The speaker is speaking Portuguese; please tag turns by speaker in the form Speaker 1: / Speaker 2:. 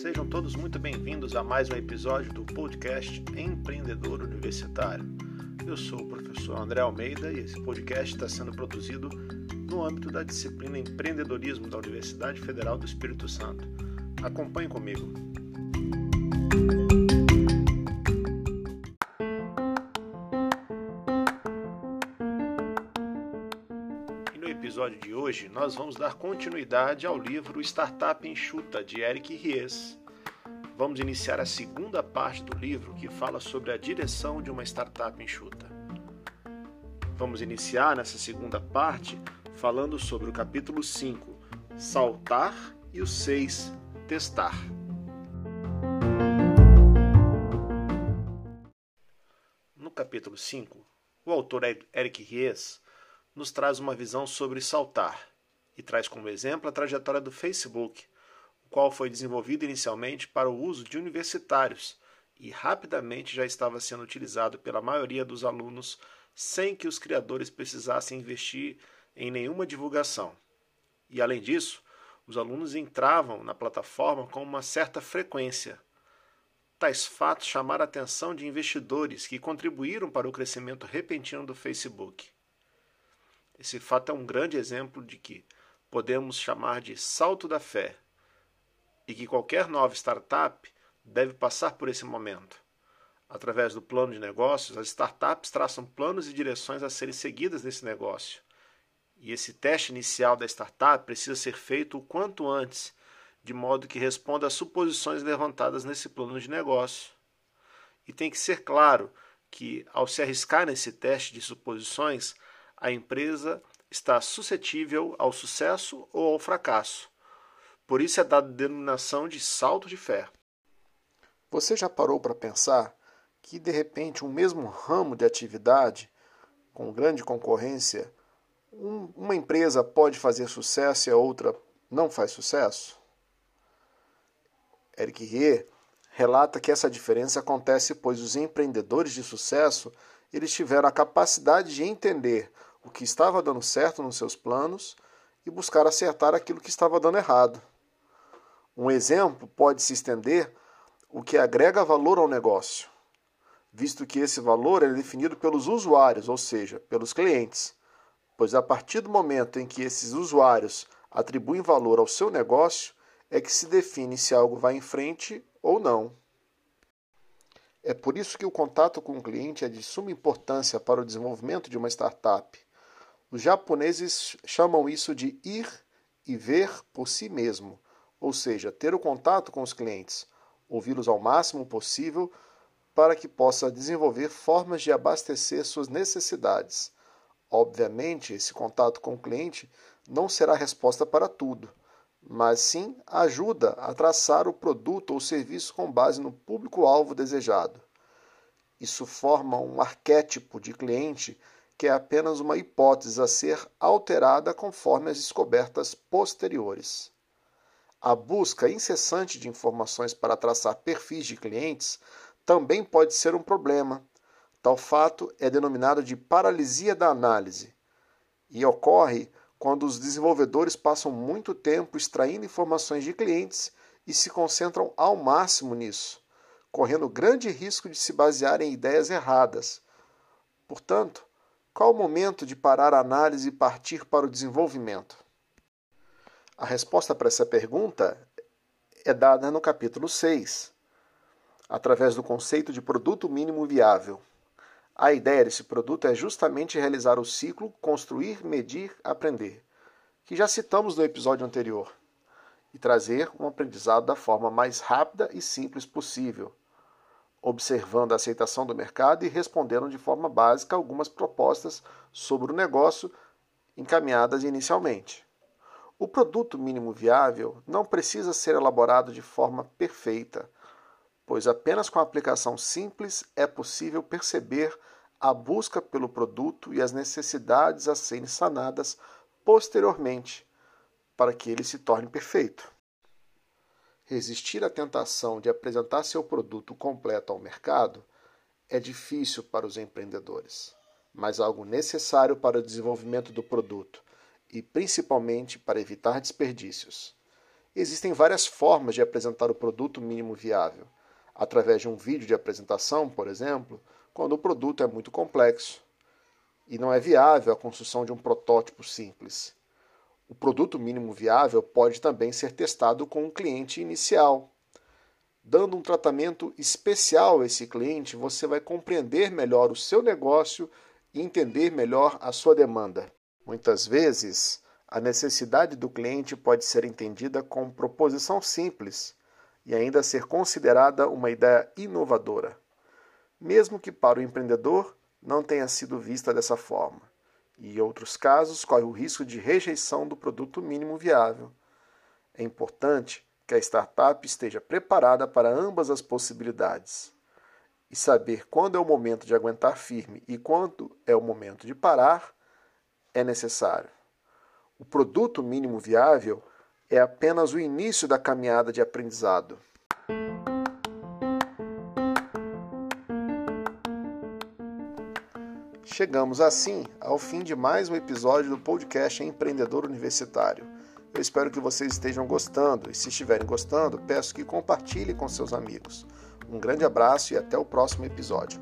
Speaker 1: Sejam todos muito bem-vindos a mais um episódio do podcast Empreendedor Universitário. Eu sou o professor André Almeida e esse podcast está sendo produzido no âmbito da disciplina Empreendedorismo da Universidade Federal do Espírito Santo. Acompanhe comigo. Episódio de hoje, nós vamos dar continuidade ao livro Startup Enxuta, de Eric Ries. Vamos iniciar a segunda parte do livro, que fala sobre a direção de uma startup enxuta. Vamos iniciar nessa segunda parte falando sobre o capítulo 5, Saltar, e o 6, Testar. No capítulo 5, o autor Eric Ries nos traz uma visão sobre saltar e traz como exemplo a trajetória do Facebook, o qual foi desenvolvido inicialmente para o uso de universitários e rapidamente já estava sendo utilizado pela maioria dos alunos sem que os criadores precisassem investir em nenhuma divulgação. E além disso, os alunos entravam na plataforma com uma certa frequência. Tais fatos chamaram a atenção de investidores que contribuíram para o crescimento repentino do Facebook. Esse fato é um grande exemplo de que podemos chamar de salto da fé e que qualquer nova startup deve passar por esse momento. Através do plano de negócios, as startups traçam planos e direções a serem seguidas nesse negócio. E esse teste inicial da startup precisa ser feito o quanto antes, de modo que responda às suposições levantadas nesse plano de negócio. E tem que ser claro que, ao se arriscar nesse teste de suposições, a empresa está suscetível ao sucesso ou ao fracasso. Por isso é dada a denominação de salto de fé. Você já parou para pensar que, de repente, um mesmo ramo de atividade, com grande concorrência, um, uma empresa pode fazer sucesso e a outra não faz sucesso? Eric Rie relata que essa diferença acontece pois os empreendedores de sucesso eles tiveram a capacidade de entender o que estava dando certo nos seus planos e buscar acertar aquilo que estava dando errado. Um exemplo pode se estender o que agrega valor ao negócio, visto que esse valor é definido pelos usuários, ou seja, pelos clientes, pois a partir do momento em que esses usuários atribuem valor ao seu negócio é que se define se algo vai em frente ou não. É por isso que o contato com o cliente é de suma importância para o desenvolvimento de uma startup. Os japoneses chamam isso de ir e ver por si mesmo, ou seja, ter o contato com os clientes, ouvi-los ao máximo possível para que possa desenvolver formas de abastecer suas necessidades. Obviamente, esse contato com o cliente não será a resposta para tudo, mas sim ajuda a traçar o produto ou serviço com base no público-alvo desejado. Isso forma um arquétipo de cliente que é apenas uma hipótese a ser alterada conforme as descobertas posteriores. A busca incessante de informações para traçar perfis de clientes também pode ser um problema. Tal fato é denominado de paralisia da análise e ocorre quando os desenvolvedores passam muito tempo extraindo informações de clientes e se concentram ao máximo nisso, correndo grande risco de se basear em ideias erradas. Portanto, qual o momento de parar a análise e partir para o desenvolvimento? A resposta para essa pergunta é dada no capítulo 6, através do conceito de produto mínimo viável. A ideia desse produto é justamente realizar o ciclo construir, medir, aprender, que já citamos no episódio anterior, e trazer um aprendizado da forma mais rápida e simples possível observando a aceitação do mercado e respondendo de forma básica algumas propostas sobre o negócio encaminhadas inicialmente. O produto mínimo viável não precisa ser elaborado de forma perfeita, pois apenas com a aplicação simples é possível perceber a busca pelo produto e as necessidades a serem sanadas posteriormente, para que ele se torne perfeito. Resistir à tentação de apresentar seu produto completo ao mercado é difícil para os empreendedores, mas algo necessário para o desenvolvimento do produto e principalmente para evitar desperdícios. Existem várias formas de apresentar o produto mínimo viável. Através de um vídeo de apresentação, por exemplo, quando o produto é muito complexo e não é viável a construção de um protótipo simples. O produto mínimo viável pode também ser testado com um cliente inicial. Dando um tratamento especial a esse cliente, você vai compreender melhor o seu negócio e entender melhor a sua demanda. Muitas vezes, a necessidade do cliente pode ser entendida como proposição simples e ainda ser considerada uma ideia inovadora, mesmo que para o empreendedor não tenha sido vista dessa forma e, outros casos, corre o risco de rejeição do produto mínimo viável. É importante que a startup esteja preparada para ambas as possibilidades. E saber quando é o momento de aguentar firme e quando é o momento de parar é necessário. O produto mínimo viável é apenas o início da caminhada de aprendizado. Chegamos assim ao fim de mais um episódio do podcast Empreendedor Universitário. Eu espero que vocês estejam gostando e, se estiverem gostando, peço que compartilhem com seus amigos. Um grande abraço e até o próximo episódio.